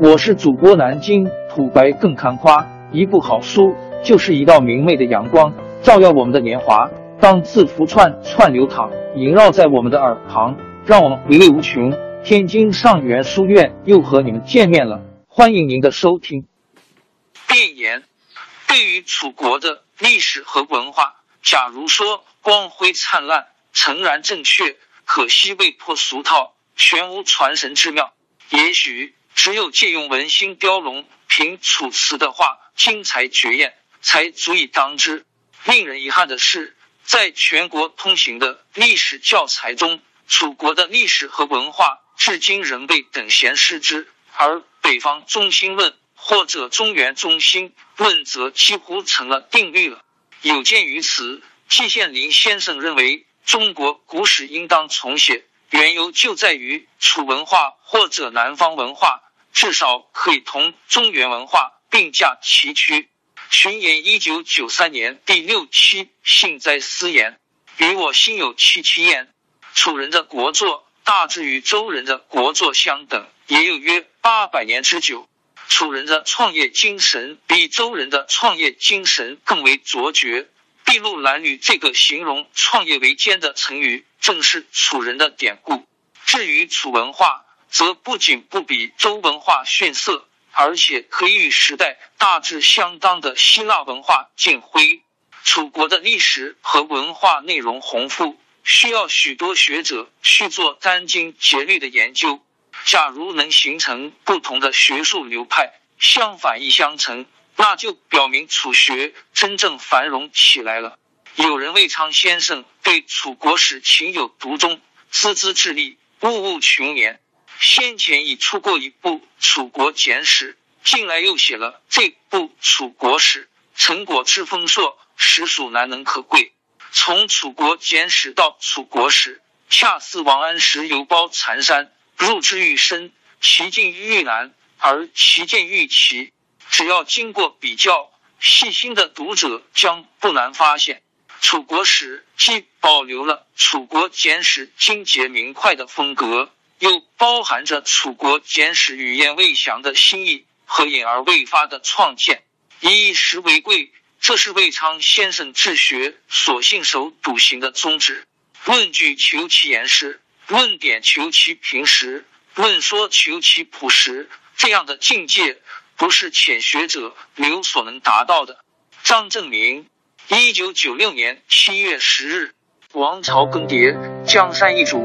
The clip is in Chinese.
我是主播南京土白更看花，一部好书就是一道明媚的阳光，照耀我们的年华。当字符串串流淌，萦绕在我们的耳旁，让我们回味无穷。天津上元书院又和你们见面了，欢迎您的收听。辩言：对于楚国的历史和文化，假如说光辉灿烂、诚然正确，可惜未破俗套，全无传神之妙。也许只有借用文心雕龙，凭楚辞的话精彩绝艳，才足以当之。令人遗憾的是，在全国通行的历史教材中，楚国的历史和文化。至今仍被等闲视之，而北方中心论或者中原中心论则几乎成了定律了。有鉴于此，季羡林先生认为，中国古史应当重写，缘由就在于楚文化或者南方文化，至少可以同中原文化并驾齐驱。群言一九九三年第六期幸灾思言，与我心有戚戚焉。楚人的国作。大致与周人的国作相等，也有约八百年之久。楚人的创业精神比周人的创业精神更为卓绝。筚路蓝缕这个形容创业维艰的成语，正是楚人的典故。至于楚文化，则不仅不比周文化逊色，而且可以与时代大致相当的希腊文化竞辉。楚国的历史和文化内容丰富。需要许多学者去做殚精竭虑的研究。假如能形成不同的学术流派，相反亦相成，那就表明楚学真正繁荣起来了。有人魏昌先生对楚国史情有独钟，孜孜致力，物物穷年。先前已出过一部《楚国简史》，近来又写了这部《楚国史》，成果之丰硕，实属难能可贵。从楚国简史到楚国史，恰似王安石游褒残山，入之愈深，其境愈难，而其见愈奇。只要经过比较，细心的读者将不难发现，楚国史既保留了楚国简史精简明快的风格，又包含着楚国简史语言未详的新意和隐而未发的创建，以实为贵。这是魏昌先生治学所信守笃行的宗旨。论据求其严实，论点求其平实，论说求其朴实。这样的境界，不是浅学者刘所能达到的。张正明，一九九六年七月十日。王朝更迭，江山易主，